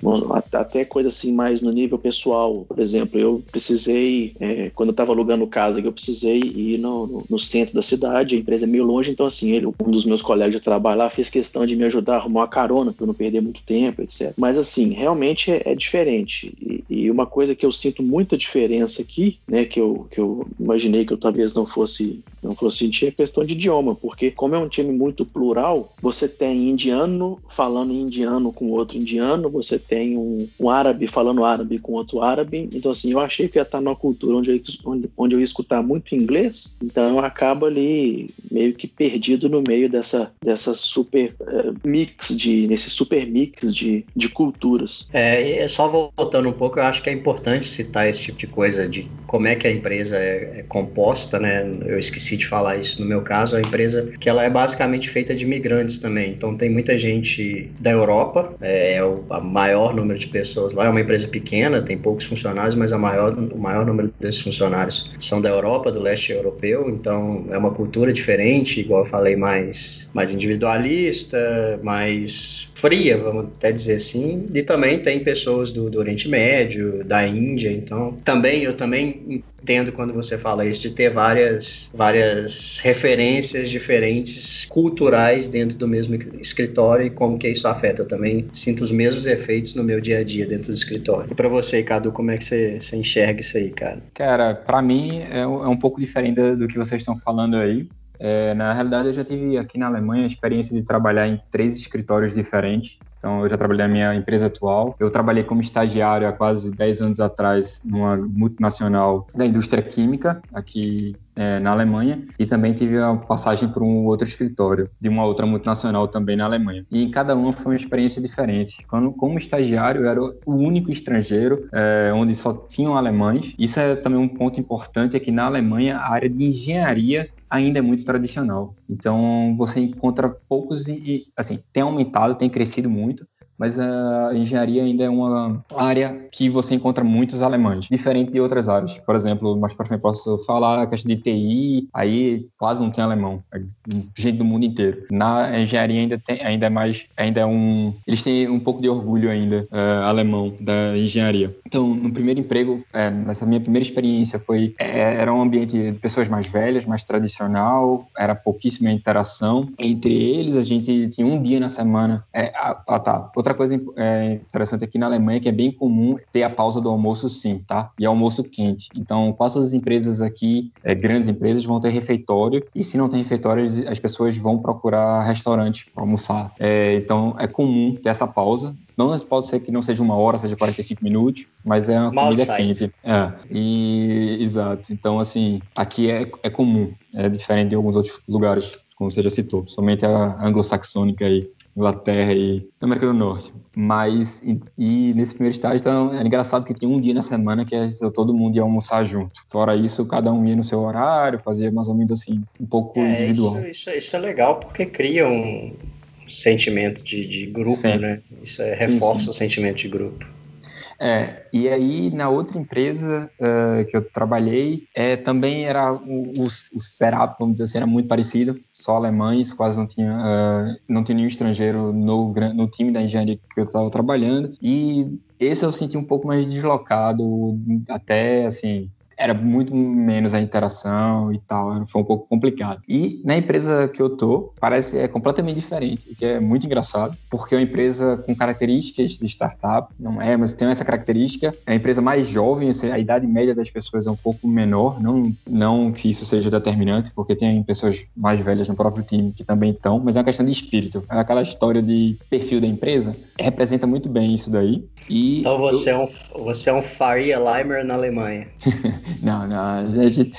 até coisa assim mais no nível pessoal. Por exemplo, eu precisei, é, quando eu estava alugando casa, eu precisei ir no, no, no, centro da cidade, a empresa é meio longe, então assim, ele, um dos meus colegas de trabalho lá fez questão de me ajudar a arrumar uma carona para eu não perder muito tempo, etc. Mas assim, realmente é, é diferente. E, e, uma coisa que eu sinto muita diferença aqui, né, que eu, que eu imaginei que eu talvez não fosse não fosse sentir, é questão de idioma, porque como é um time muito plural, você tem indiano falando indiano com outro indiano, você tem um, um árabe falando árabe com outro árabe. Então assim, eu achei que ia estar numa cultura onde eu, onde, onde eu ia escutar muito inglês, então eu acabo ali meio que perdido no meio dessa dessa super uh, mix de nesse super mix de, de culturas. É, só voltando um pouco, eu acho que é importante citar esse tipo de coisa de como é que a empresa é, é composta, né? Eu esqueci de falar isso no meu caso, a empresa que ela é basicamente feita de imigrantes também. Então tem muita gente da Europa, é, é o maior número de pessoas lá, é uma empresa pequena, tem poucos funcionários, mas a maior, o maior número desses funcionários são da Europa, do leste europeu, então é uma cultura diferente, igual eu falei, mais, mais individualista, mais fria, vamos até dizer assim, e também tem pessoas do, do Oriente Médio, da Índia, então também eu também entendo quando você fala isso, de ter várias, várias referências diferentes, culturais dentro do mesmo escritório e como que isso afeta. Eu também sinto os mesmos efeitos no meu dia a dia dentro do escritório. E para você, Cadu, como é que você, você enxerga isso aí, cara? Cara, para mim é, é um pouco diferente do que vocês estão falando aí. É, na realidade, eu já tive aqui na Alemanha a experiência de trabalhar em três escritórios diferentes. Então, eu já trabalhei na minha empresa atual. Eu trabalhei como estagiário há quase 10 anos atrás numa multinacional da indústria química, aqui é, na Alemanha. E também tive a passagem por um outro escritório, de uma outra multinacional também na Alemanha. E em cada uma foi uma experiência diferente. Quando, como estagiário, eu era o único estrangeiro, é, onde só tinham alemães. Isso é também um ponto importante, é que na Alemanha a área de engenharia ainda é muito tradicional. Então você encontra poucos e assim tem aumentado, tem crescido muito, mas a engenharia ainda é uma área que você encontra muitos alemães, diferente de outras áreas. Por exemplo, mais para frente posso falar a questão de TI, aí quase não tem alemão, é gente do mundo inteiro. Na engenharia ainda tem, ainda é mais, ainda é um, eles têm um pouco de orgulho ainda uh, alemão da engenharia. Então, no primeiro emprego, é, nessa minha primeira experiência foi é, era um ambiente de pessoas mais velhas, mais tradicional, era pouquíssima interação entre eles. A gente tinha um dia na semana, é, ah, ah tá Outra coisa é, interessante aqui na Alemanha é que é bem comum ter a pausa do almoço sim, tá? E almoço quente. Então, quase as empresas aqui, é, grandes empresas, vão ter refeitório e se não tem refeitório, as pessoas vão procurar restaurante para almoçar. É, então, é comum ter essa pausa. Não pode ser que não seja uma hora, seja 45 minutos, mas é uma Mal comida quente. É, e, exato. Então, assim, aqui é, é comum. É diferente de alguns outros lugares, como você já citou. Somente a anglo-saxônica aí. Inglaterra e América do Norte. Mas, e, e, nesse primeiro estágio, então, era engraçado que tinha um dia na semana que todo mundo ia almoçar junto. Fora isso, cada um ia no seu horário, fazia mais ou menos assim, um pouco é, individual. Isso, isso, isso, é legal porque cria um sentimento de, de grupo, sim. né? Isso é, reforça sim, sim. o sentimento de grupo. É, e aí na outra empresa uh, que eu trabalhei, é, também era o, o, o, setup, vamos dizer assim, era muito parecido, só alemães, quase não tinha, uh, não tinha nenhum estrangeiro no, no time da engenharia que eu estava trabalhando, e esse eu senti um pouco mais deslocado, até assim, era muito menos a interação e tal, foi um pouco complicado. E na empresa que eu tô, parece é completamente diferente, o que é muito engraçado, porque é uma empresa com características de startup, não é, mas tem essa característica, é a empresa mais jovem, a idade média das pessoas é um pouco menor, não, não que isso seja determinante, porque tem pessoas mais velhas no próprio time que também estão, mas é uma questão de espírito, é aquela história de perfil da empresa, representa muito bem isso daí. E então você, eu... é um, você é um Faria Limer na Alemanha. (laughs) Não, não, a gente,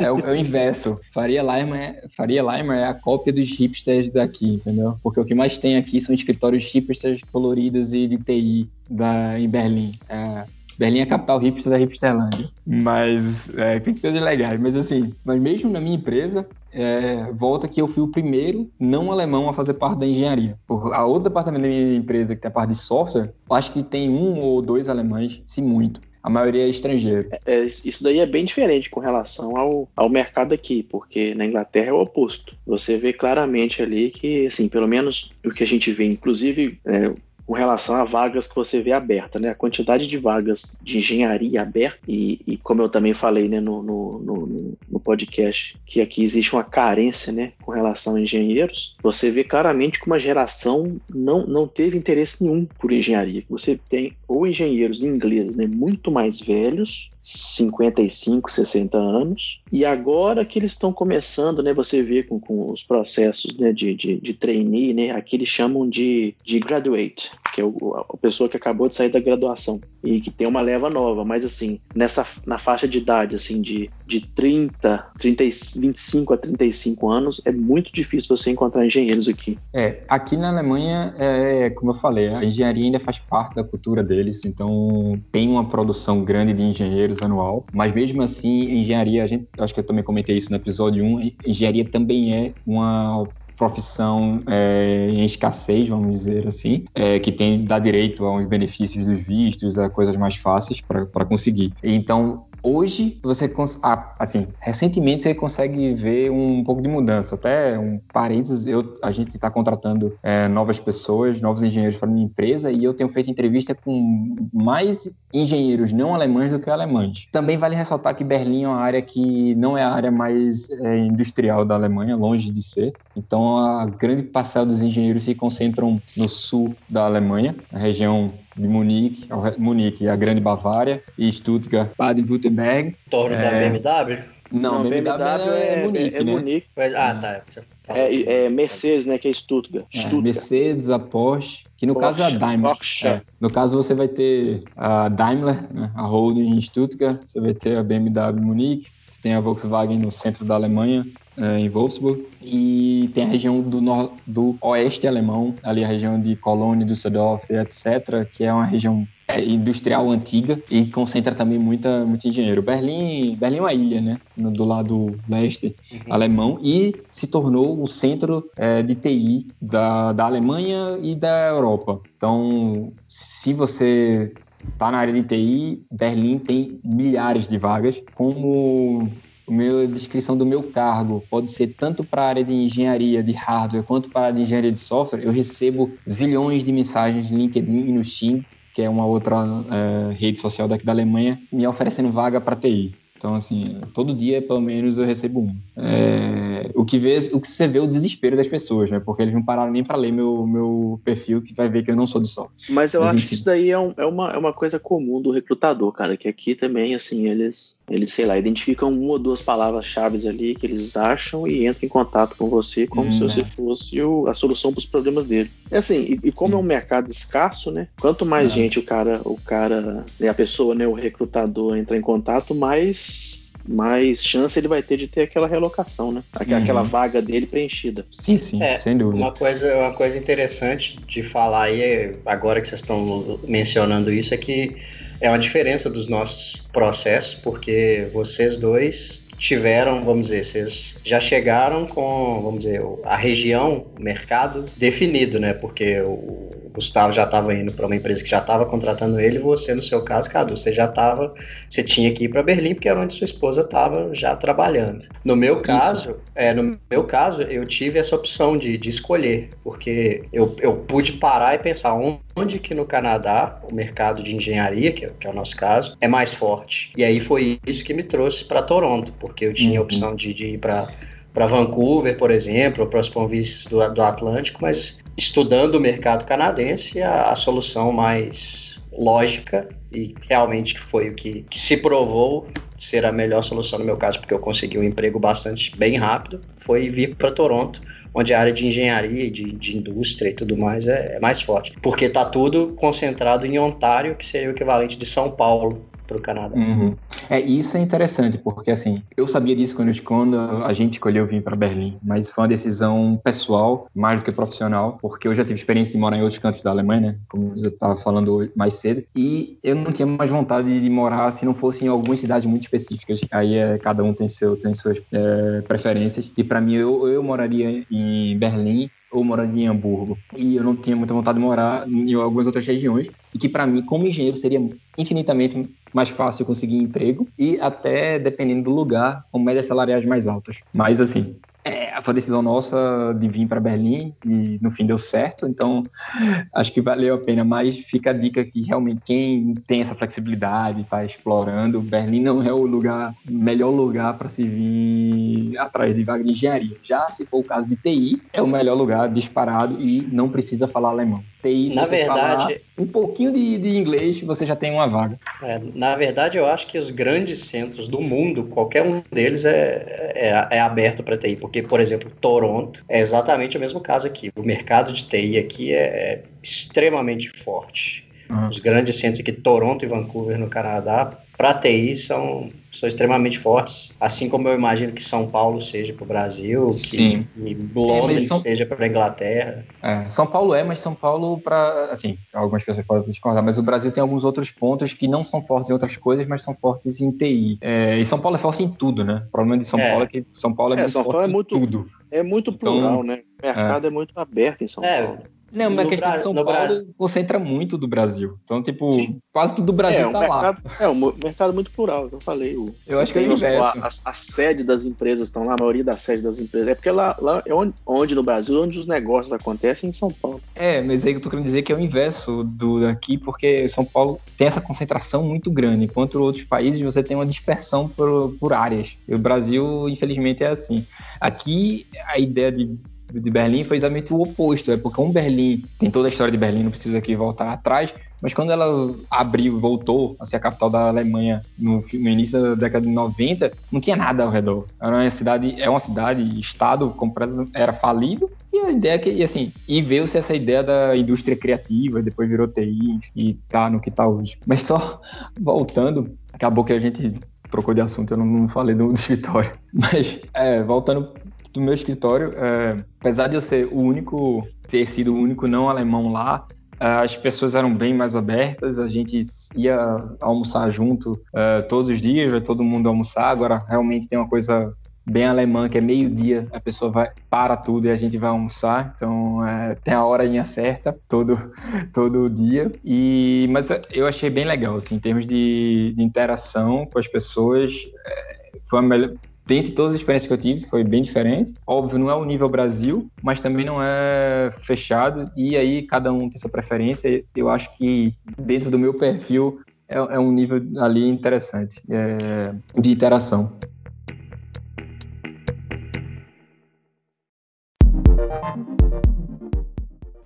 é, o, é o inverso. Faria Limer, é, Faria é a cópia dos hipsters daqui, entendeu? Porque o que mais tem aqui são escritórios hipsters coloridos e de TI da, em Berlim. É, Berlim é a capital hipster da hipsterlândia. Mas é, tem coisas legais. Mas assim, mas mesmo na minha empresa, é, volta que eu fui o primeiro não alemão a fazer parte da engenharia. A outro departamento da minha empresa, que tem a parte de software, acho que tem um ou dois alemães, se muito a maioria é estrangeiro. É, isso daí é bem diferente com relação ao, ao mercado aqui, porque na Inglaterra é o oposto. Você vê claramente ali que, assim, pelo menos o que a gente vê, inclusive, é, com relação a vagas que você vê aberta, né? A quantidade de vagas de engenharia aberta, e, e como eu também falei né, no, no, no, no, podcast, que aqui existe uma carência né, com relação a engenheiros, você vê claramente que uma geração não, não teve interesse nenhum por engenharia. Você tem ou engenheiros ingleses né, muito mais velhos, 55, 60 anos, e agora que eles estão começando, né, você vê com, com os processos né, de, de, de trainee, né, aqui eles chamam de, de graduate, que é o, a pessoa que acabou de sair da graduação e que tem uma leva nova, mas assim, nessa na faixa de idade assim de, de 30, 30, 25 a 35 anos, é muito difícil você encontrar engenheiros aqui. É, aqui na Alemanha, é, como eu falei, a engenharia ainda faz parte da cultura deles, então tem uma produção grande de engenheiros anual, mas mesmo assim, engenharia, a gente, acho que eu também comentei isso no episódio 1, engenharia também é uma profissão é, em escassez, vamos dizer assim, é, que tem dá direito a uns benefícios dos vistos, a coisas mais fáceis para conseguir. Então, hoje você ah, assim, recentemente você consegue ver um pouco de mudança. Até um parênteses, eu, a gente está contratando é, novas pessoas, novos engenheiros para minha empresa e eu tenho feito entrevista com mais engenheiros não alemães do que alemães. Também vale ressaltar que Berlim é uma área que não é a área mais é, industrial da Alemanha, longe de ser. Então a grande parcela dos engenheiros se concentram no sul da Alemanha, na região de Munique, Munique, a Grande Bavária, e Stuttgart, Baden-Württemberg. Torno é... da BMW? Não, Não BMW, BMW é, é, Munique, é, é né? Munique. Ah, tá. É, é, Mercedes, né? Que é Stuttgart. É, Stuttgart. Mercedes, a Porsche, que no Porsche, caso é a Daimler. É, no caso você vai ter a Daimler, né, a Holding em Stuttgart, você vai ter a BMW Munique, você tem a Volkswagen no centro da Alemanha, é, em Wolfsburg, e tem a região do, nor do oeste alemão, ali a região de Cologne, Düsseldorf, etc., que é uma região é, industrial antiga e concentra também muita, muito engenheiro. Berlim, Berlim é uma ilha, né? Do lado leste uhum. alemão e se tornou o centro é, de TI da, da Alemanha e da Europa. Então, se você está na área de TI, Berlim tem milhares de vagas, como a minha descrição do meu cargo pode ser tanto para a área de engenharia de hardware quanto para a área de engenharia de software, eu recebo zilhões de mensagens no LinkedIn e no Steam, que é uma outra é, rede social daqui da Alemanha, me oferecendo vaga para TI. Então, assim, todo dia, pelo menos, eu recebo um. É, o, que vê, o que você vê é o desespero das pessoas, né? Porque eles não pararam nem para ler meu, meu perfil, que vai ver que eu não sou de software. Mas eu Mas, acho enfim. que isso daí é, um, é, uma, é uma coisa comum do recrutador, cara, que aqui também, assim, eles, eles sei lá, identificam uma ou duas palavras-chave ali que eles acham e entram em contato com você como hum, se você é. fosse o, a solução para os problemas dele. É assim, e, e como hum. é um mercado escasso, né? Quanto mais é. gente o cara, o cara, né, a pessoa, né, o recrutador entra em contato, mais mais chance ele vai ter de ter aquela relocação, né? Aquela uhum. vaga dele preenchida. Sim, sim, é, sem dúvida. Uma coisa, uma coisa interessante de falar aí, agora que vocês estão mencionando isso, é que é uma diferença dos nossos processos, porque vocês dois tiveram, vamos dizer, vocês já chegaram com, vamos dizer, a região, o mercado definido, né? Porque o Gustavo já estava indo para uma empresa que já estava contratando ele, você, no seu caso, Cadu, você já estava, você tinha que ir para Berlim, porque era onde sua esposa estava já trabalhando. No meu caso, é, no meu caso, eu tive essa opção de, de escolher, porque eu, eu pude parar e pensar onde que no Canadá o mercado de engenharia, que é, que é o nosso caso, é mais forte. E aí foi isso que me trouxe para Toronto, porque eu tinha uhum. a opção de, de ir para para Vancouver, por exemplo, ou para os províncias do, do Atlântico, mas estudando o mercado canadense, a, a solução mais lógica e realmente que foi o que, que, se provou ser a melhor solução no meu caso, porque eu consegui um emprego bastante bem rápido, foi vir para Toronto, onde a área de engenharia de, de indústria e tudo mais é, é mais forte. Porque está tudo concentrado em Ontário, que seria o equivalente de São Paulo para o Canadá. Uhum. É, isso é interessante, porque assim, eu sabia disso quando, quando a gente escolheu vir para Berlim, mas foi uma decisão pessoal, mais do que profissional, porque eu já tive experiência de morar em outros cantos da Alemanha, né, como eu estava falando mais cedo, e eu não tinha mais vontade de morar se não fosse em algumas cidades muito específicas. Aí é, cada um tem, seu, tem suas é, preferências, e para mim eu, eu moraria em Berlim ou moraria em Hamburgo. E eu não tinha muita vontade de morar em algumas outras regiões. E que, para mim, como engenheiro, seria infinitamente mais fácil conseguir emprego e até, dependendo do lugar, com médias salariais mais altas. Mas, assim, é, foi decisão nossa de vir para Berlim e no fim deu certo, então (laughs) acho que valeu a pena. Mas fica a dica que realmente quem tem essa flexibilidade, está explorando, Berlim não é o lugar, melhor lugar para se vir atrás de vaga de engenharia. Já se for o caso de TI, é o melhor lugar disparado e não precisa falar alemão. TI, se na verdade, um pouquinho de, de, inglês, você já tem uma vaga. É, na verdade, eu acho que os grandes centros do mundo, qualquer um deles é, é, é aberto para TI, porque, por exemplo, Toronto é exatamente o mesmo caso aqui. O mercado de TI aqui é extremamente forte. Uhum. Os grandes centros aqui, Toronto e Vancouver, no Canadá, para TI são, são extremamente fortes. Assim como eu imagino que São Paulo seja para o Brasil, que Londres é, São... seja para a Inglaterra. É, São Paulo é, mas São Paulo, para. Assim, algumas pessoas podem discordar, mas o Brasil tem alguns outros pontos que não são fortes em outras coisas, mas são fortes em TI. É, e São Paulo é forte em tudo, né? O problema de São é. Paulo é que São Paulo é, é muito São Paulo é muito, tudo. É muito então, plural, então, né? O mercado é. muito aberto em São Paulo. Não, mas a questão de São Paulo Brasil. concentra muito do Brasil. Então, tipo, Sim. quase tudo do Brasil é, tá mercado, lá. É, um mercado muito plural, eu falei. O, eu acho que é o inverso. A, a, a, sede das empresas estão lá, a maioria da sede das empresas. É porque lá, lá é onde, onde, no Brasil, onde os negócios acontecem, em São Paulo. É, mas aí eu tô querendo dizer que é o inverso do daqui, porque São Paulo tem essa concentração muito grande, enquanto outros países você tem uma dispersão por, por áreas. E o Brasil, infelizmente, é assim. Aqui, a ideia de de Berlim foi exatamente o oposto. É porque um Berlim tem toda a história de Berlim, não precisa aqui voltar atrás, mas quando ela abriu, voltou a ser a capital da Alemanha no, no, início da década de 90, não tinha nada ao redor. Era uma cidade, é uma cidade, estado completo, era falido. E a ideia é que, e assim, e veio-se essa ideia da indústria criativa, depois virou TI e tá no que tá hoje. Mas só voltando, acabou que a gente trocou de assunto, eu não, não falei do, do escritório. (laughs) Mas, é, voltando do meu escritório, é, apesar de eu ser o único, ter sido o único não alemão lá, é, as pessoas eram bem mais abertas, a gente ia almoçar junto uh, todos os dias, vai todo mundo almoçar. Agora, realmente tem uma coisa bem alemã, que é meio-dia, a pessoa vai para tudo e a gente vai almoçar. Então, é, tem a horinha certa todo, (laughs) todo dia. E, mas eu achei bem legal, assim, em termos de, de interação com as pessoas. É, foi a melhor, dentre todas as experiências que eu tive, foi bem diferente. Óbvio, não é o nível Brasil, mas também não é fechado. E aí cada um tem sua preferência. Eu acho que dentro do meu perfil é, é um nível ali interessante é, de interação.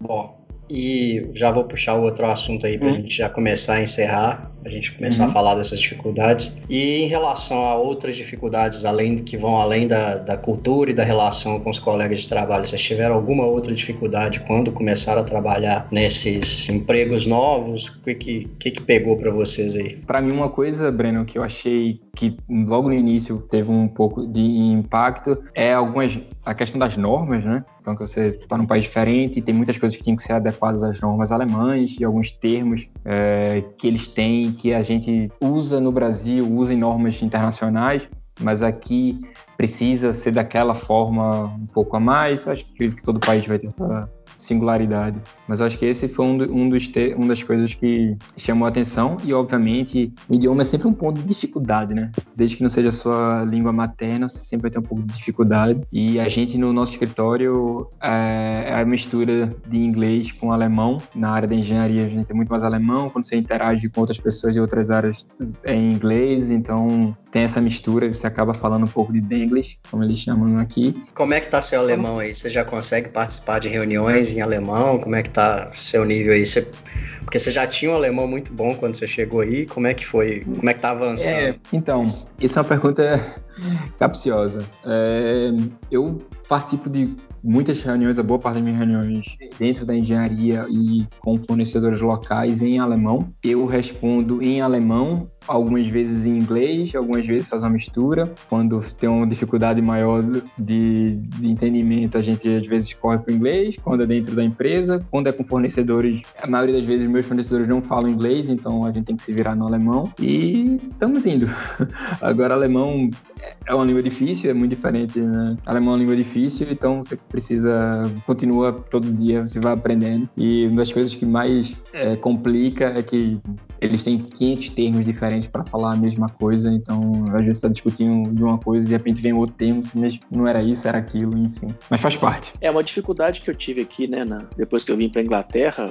Bom, e já vou puxar o outro assunto aí para a hum. gente já começar a encerrar a gente começar uhum. a falar dessas dificuldades. E em relação a outras dificuldades, além que vão além da, da cultura e da relação com os colegas de trabalho, vocês tiveram alguma outra dificuldade quando começaram a trabalhar nesses empregos novos? O que, que, que, pegou para vocês aí? Para mim, uma coisa, Breno, que eu achei que logo no início teve um pouco de impacto é algumas a questão das normas, né? Então, que você está num país diferente e tem muitas coisas que tinham que ser adequadas às normas alemãs e alguns termos é, que eles têm que a gente usa no Brasil, usa em normas internacionais, mas aqui precisa ser daquela forma um pouco a mais. Acho que todo país vai ter essa singularidade. Mas acho que esse foi um, do, um dos te, das coisas que chamou a atenção e, obviamente, idioma é sempre um ponto de dificuldade, né? Desde que não seja a sua língua materna, você sempre vai ter um pouco de dificuldade. E a gente, no nosso escritório, é, é a mistura de inglês com alemão. Na área da engenharia, a gente tem muito mais alemão. Quando você interage com outras pessoas de outras áreas, é em inglês. Então, tem essa mistura você acaba falando um pouco de Denglish, como eles chamam aqui. Como é que tá seu alemão aí? Você já consegue participar de reuniões em alemão? Como é que tá seu nível aí? Você... Porque você já tinha um alemão muito bom quando você chegou aí. Como é que foi? Como é que tá avançando? É, então, isso é uma pergunta capciosa. É, eu participo de muitas reuniões, a boa parte das minhas reuniões dentro da engenharia e com fornecedores locais em alemão. Eu respondo em alemão, algumas vezes em inglês, algumas vezes faz uma mistura. Quando tem uma dificuldade maior de, de entendimento, a gente às vezes corre para o inglês, quando é dentro da empresa, quando é com fornecedores, a maioria das vezes meus fornecedores não falam inglês, então a gente tem que se virar no alemão e estamos indo. (laughs) Agora, alemão é uma língua difícil, é muito diferente, né? Alemão é uma língua difícil, então você precisa, continua todo dia, você vai aprendendo. E uma das coisas que mais é, complica é que eles têm 500 termos diferentes para falar a mesma coisa, então às vezes está discutindo de uma coisa e de repente vem outro termo, assim, não era isso, era aquilo, enfim. Mas faz parte. É uma dificuldade que eu tive aqui, né, na, depois que eu vim para Inglaterra,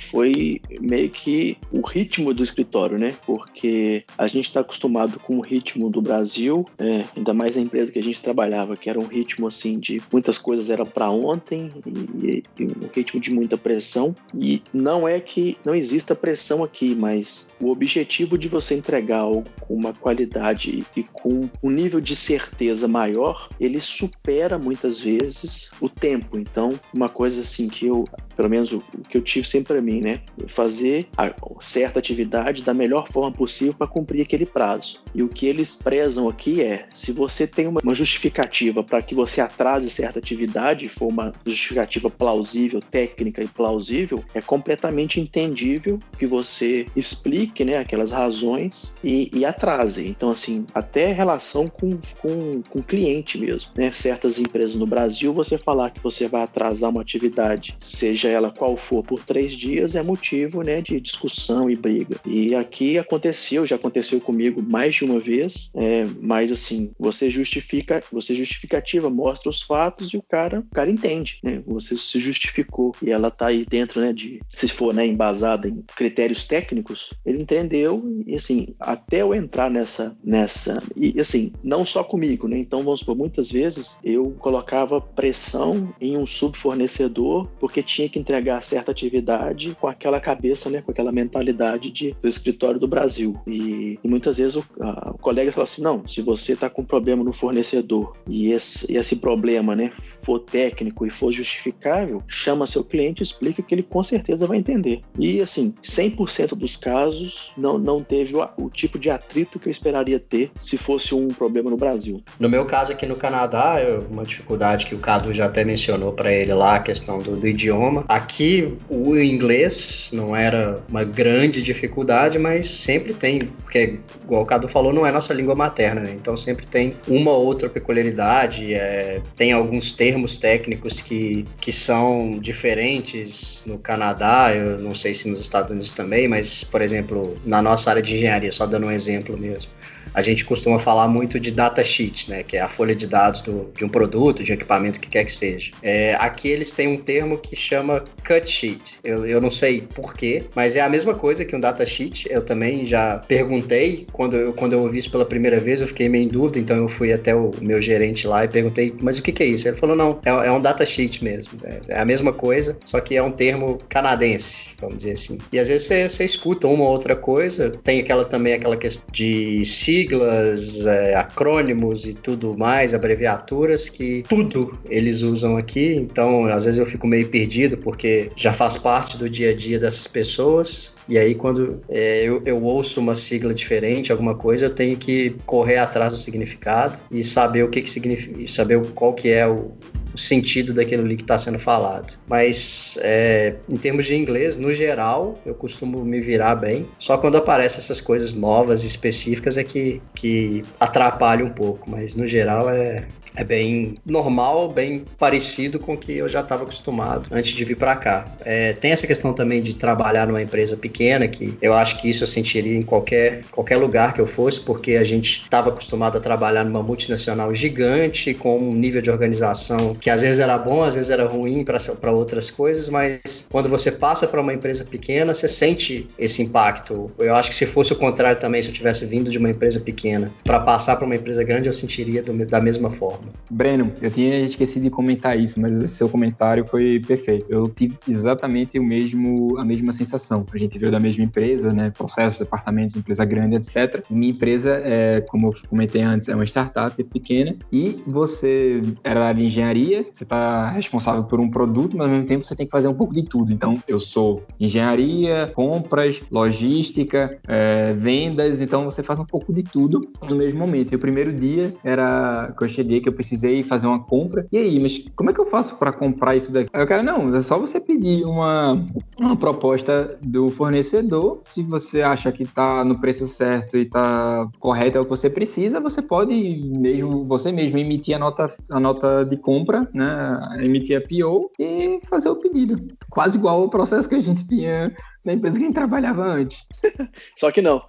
foi meio que o ritmo do escritório, né? Porque a gente está acostumado com o ritmo do Brasil, é, ainda mais na empresa que a gente trabalhava, que era um ritmo assim de muitas coisas eram para ontem e, e um ritmo de muita pressão. E não é que não exista pressão aqui, mas mas o objetivo de você entregar algo com uma qualidade e com um nível de certeza maior, ele supera muitas vezes o tempo. Então, uma coisa assim que eu, pelo menos o, que eu tive sempre para mim, né, fazer a certa atividade da melhor forma possível para cumprir aquele prazo. E o que eles prezam aqui é, se você tem uma, justificativa para que você atrase certa atividade, for uma justificativa plausível, técnica e plausível, é completamente entendível que você explique, né, aquelas razões e, e atrase. Então, assim, até relação com, com, com o cliente mesmo, né? Certas empresas no Brasil, você falar que você vai atrasar uma atividade, seja ela qual for, por três dias, é motivo, né, de discussão e briga. E aqui aconteceu, já aconteceu comigo mais de uma vez, é, mas assim, você justifica, você justificativa, mostra os fatos e o cara, o cara entende, né? Você se justificou e ela tá aí dentro, né, de se for, né, embasada em critérios técnicos, ele entendeu e assim, até eu entrar nessa nessa e assim, não só comigo, né? Então vamos por muitas vezes eu colocava pressão em um subfornecedor porque tinha que entregar certa atividade com aquela cabeça, né, com aquela mentalidade de, do escritório do Brasil. E, e muitas vezes o, a, o colega fala assim: não, se você está com problema no fornecedor e esse, esse problema né, for técnico e for justificável, chama seu cliente e explica que ele com certeza vai entender. E assim, 100% dos casos não, não teve o, o, tipo de atrito que eu esperaria ter se fosse um problema no Brasil. No meu caso aqui no Canadá, eu, uma dificuldade que o Cadu já até mencionou para ele lá, a questão do, do idioma. Aqui o inglês não era uma grande dificuldade, mas sempre tem, porque igual o Cadu falou, não é nossa língua materna, né? Então sempre tem uma outra peculiaridade, é, tem alguns termos técnicos que, que são diferentes no Canadá, eu não sei se nos Estados Unidos também, mas, por exemplo, na nossa área de engenharia, só dando um exemplo mesmo a gente costuma falar muito de data sheet, né, que é a folha de dados do, de um produto, de um equipamento, que quer que seja. É, aqui eles têm um termo que chama cut sheet. Eu, eu não sei porquê, mas é a mesma coisa que um data sheet. Eu também já perguntei, quando eu, quando eu ouvi isso pela primeira vez, eu fiquei meio em dúvida, então eu fui até o meu gerente lá e perguntei, mas o que, que é isso? Ele falou, não, é, é um data sheet mesmo. É, é, a mesma coisa, só que é um termo canadense, vamos dizer assim. E às vezes você, você escuta uma ou outra coisa, tem aquela também aquela questão de siglas, é, acrônimos e tudo mais, abreviaturas que tudo eles usam aqui. Então, às vezes eu fico meio perdido porque já faz parte do dia a dia dessas pessoas. E aí, quando é, eu, eu ouço uma sigla diferente, alguma coisa, eu tenho que correr atrás do significado e saber o que, que significa, saber qual que é o, o sentido daquilo ali que está sendo falado. Mas é, em termos de inglês, no geral, eu costumo me virar bem. Só quando aparecem essas coisas novas, específicas, é que, que atrapalha um pouco. Mas no geral é, é bem normal, bem parecido com o que eu já estava acostumado antes de vir para cá. É, tem essa questão também de trabalhar numa empresa pequena, que eu acho que isso eu sentiria em qualquer, qualquer lugar que eu fosse, porque a gente estava acostumado a trabalhar numa multinacional gigante, com um nível de organização que às vezes era bom, às vezes era ruim para outras coisas, mas quando você passa para uma empresa pequena, você sente esse impacto. Eu acho que se fosse o contrário também, se eu tivesse vindo de uma empresa pequena para passar para uma empresa grande, eu sentiria do, da mesma forma. Breno, eu tinha esquecido de comentar isso, mas esse seu comentário foi perfeito. Eu tive exatamente o mesmo, a mesma sensação. A gente veio da mesma empresa, né? Processos, departamentos, empresa grande, etc. Minha empresa, é, como eu comentei antes, é uma startup pequena e você era da área de engenharia, você está responsável por um produto, mas ao mesmo tempo você tem que fazer um pouco de tudo. Então, eu sou engenharia, compras, logística, é, vendas, então você faz um pouco de tudo no mesmo momento. E o primeiro dia era que eu cheguei, que eu precisei fazer uma compra. E aí, mas como é que eu faço para comprar isso daqui? Aí o cara, não, é só você pedir uma, uma proposta do fornecedor. Se você acha que tá no preço certo e tá correto é o que você precisa, você pode mesmo, você mesmo emitir a nota, a nota de compra, né? Emitir a PO e fazer o pedido. Quase igual o processo que a gente tinha na empresa que a gente trabalhava antes. (laughs) Só que não.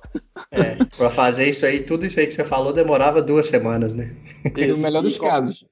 É, pra fazer isso aí, tudo isso aí que você falou demorava duas semanas, né? (laughs) E no melhor dos casos.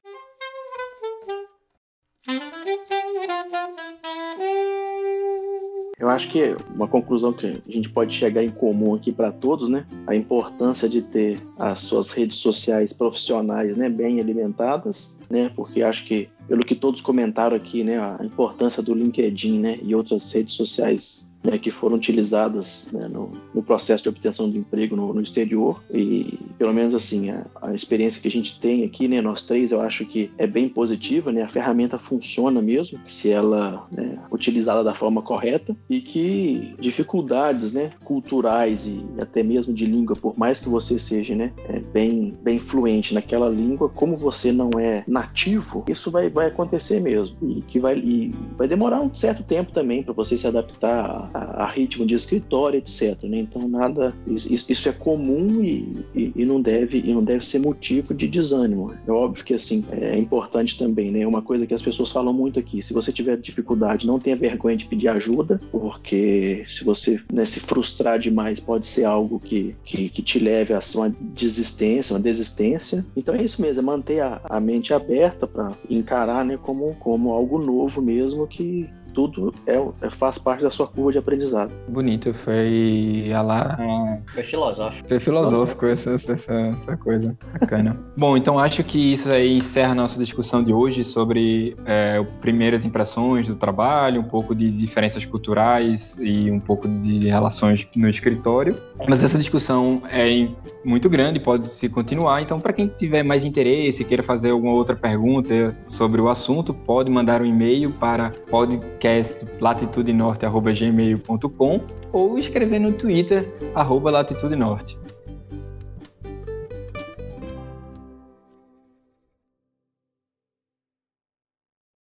Eu acho que uma conclusão que a gente pode chegar em comum aqui para todos, né? A importância de ter as suas redes sociais profissionais, né, bem alimentadas, né? Porque acho que pelo que todos comentaram aqui, né, a importância do LinkedIn, né, e outras redes sociais né, que foram utilizadas né, no, no, processo de obtenção de emprego no, no exterior. E pelo menos assim a, a, experiência que a gente tem aqui, né, nós três, eu acho que é bem positiva, né, a ferramenta funciona mesmo se ela né, utilizada da forma correta e que dificuldades, né, culturais e até mesmo de língua, por mais que você seja, né, é bem bem fluente naquela língua, como você não é nativo, isso vai, vai acontecer mesmo. E que vai e vai demorar um certo tempo também para você se adaptar a, ritmo de escritório, etc. Né? Então nada, isso, isso é comum e, e, e, não deve e não deve ser motivo de desânimo. É óbvio que assim é importante também, né? Uma coisa que as pessoas falam muito aqui: se você tiver dificuldade, não tenha vergonha de pedir ajuda, porque se você né, se frustrar demais pode ser algo que, que, que te leve a uma desistência, uma desistência. Então é isso mesmo, é manter a, a mente aberta para encarar né, como, como algo novo mesmo que, tudo é, é, faz parte da sua curva de aprendizado. Bonito, foi lá. Foi filosófico. Foi filosófico essa, essa, essa coisa. Bacana. (laughs) Bom, então acho que isso aí encerra a nossa discussão de hoje sobre é, primeiras impressões do trabalho, um pouco de diferenças culturais e um pouco de relações no escritório. Mas essa discussão é muito grande, pode se continuar. Então, para quem tiver mais interesse, queira fazer alguma outra pergunta sobre o assunto, pode mandar um e-mail para podcastlatitudenorte.gmail.com ou escrever no Twitter, arroba latitudenorte.